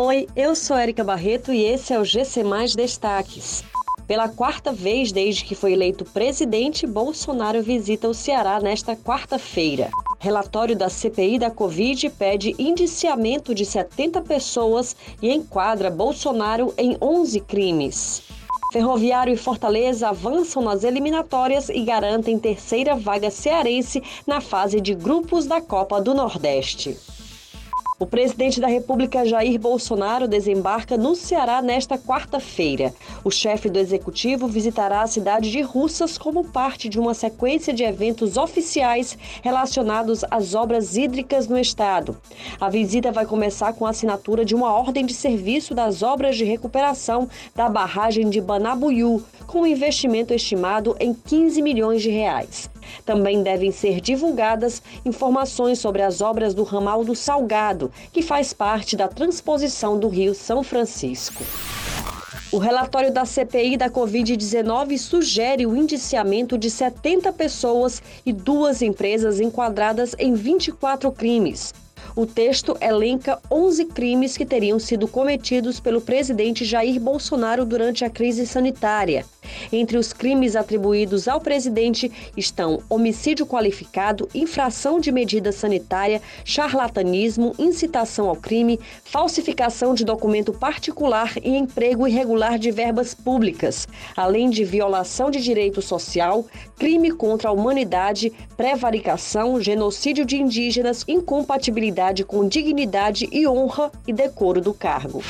Oi, eu sou Erika Barreto e esse é o GC Mais Destaques. Pela quarta vez desde que foi eleito presidente, Bolsonaro visita o Ceará nesta quarta-feira. Relatório da CPI da Covid pede indiciamento de 70 pessoas e enquadra Bolsonaro em 11 crimes. Ferroviário e Fortaleza avançam nas eliminatórias e garantem terceira vaga cearense na fase de grupos da Copa do Nordeste. O presidente da República, Jair Bolsonaro, desembarca no Ceará nesta quarta-feira. O chefe do executivo visitará a cidade de Russas como parte de uma sequência de eventos oficiais relacionados às obras hídricas no estado. A visita vai começar com a assinatura de uma ordem de serviço das obras de recuperação da barragem de Banabuiú, com um investimento estimado em 15 milhões de reais. Também devem ser divulgadas informações sobre as obras do ramal do Salgado, que faz parte da transposição do Rio São Francisco. O relatório da CPI da Covid-19 sugere o indiciamento de 70 pessoas e duas empresas enquadradas em 24 crimes. O texto elenca 11 crimes que teriam sido cometidos pelo presidente Jair Bolsonaro durante a crise sanitária. Entre os crimes atribuídos ao presidente estão homicídio qualificado, infração de medida sanitária, charlatanismo, incitação ao crime, falsificação de documento particular e emprego irregular de verbas públicas, além de violação de direito social, crime contra a humanidade, prevaricação, genocídio de indígenas, incompatibilidade com dignidade e honra e decoro do cargo.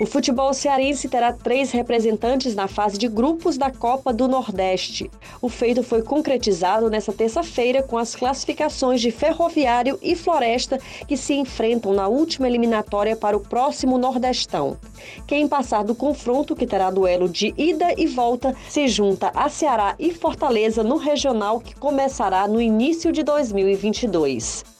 O futebol cearense terá três representantes na fase de grupos da Copa do Nordeste. O feito foi concretizado nesta terça-feira com as classificações de Ferroviário e Floresta que se enfrentam na última eliminatória para o próximo Nordestão. Quem passar do confronto, que terá duelo de ida e volta, se junta a Ceará e Fortaleza no regional que começará no início de 2022.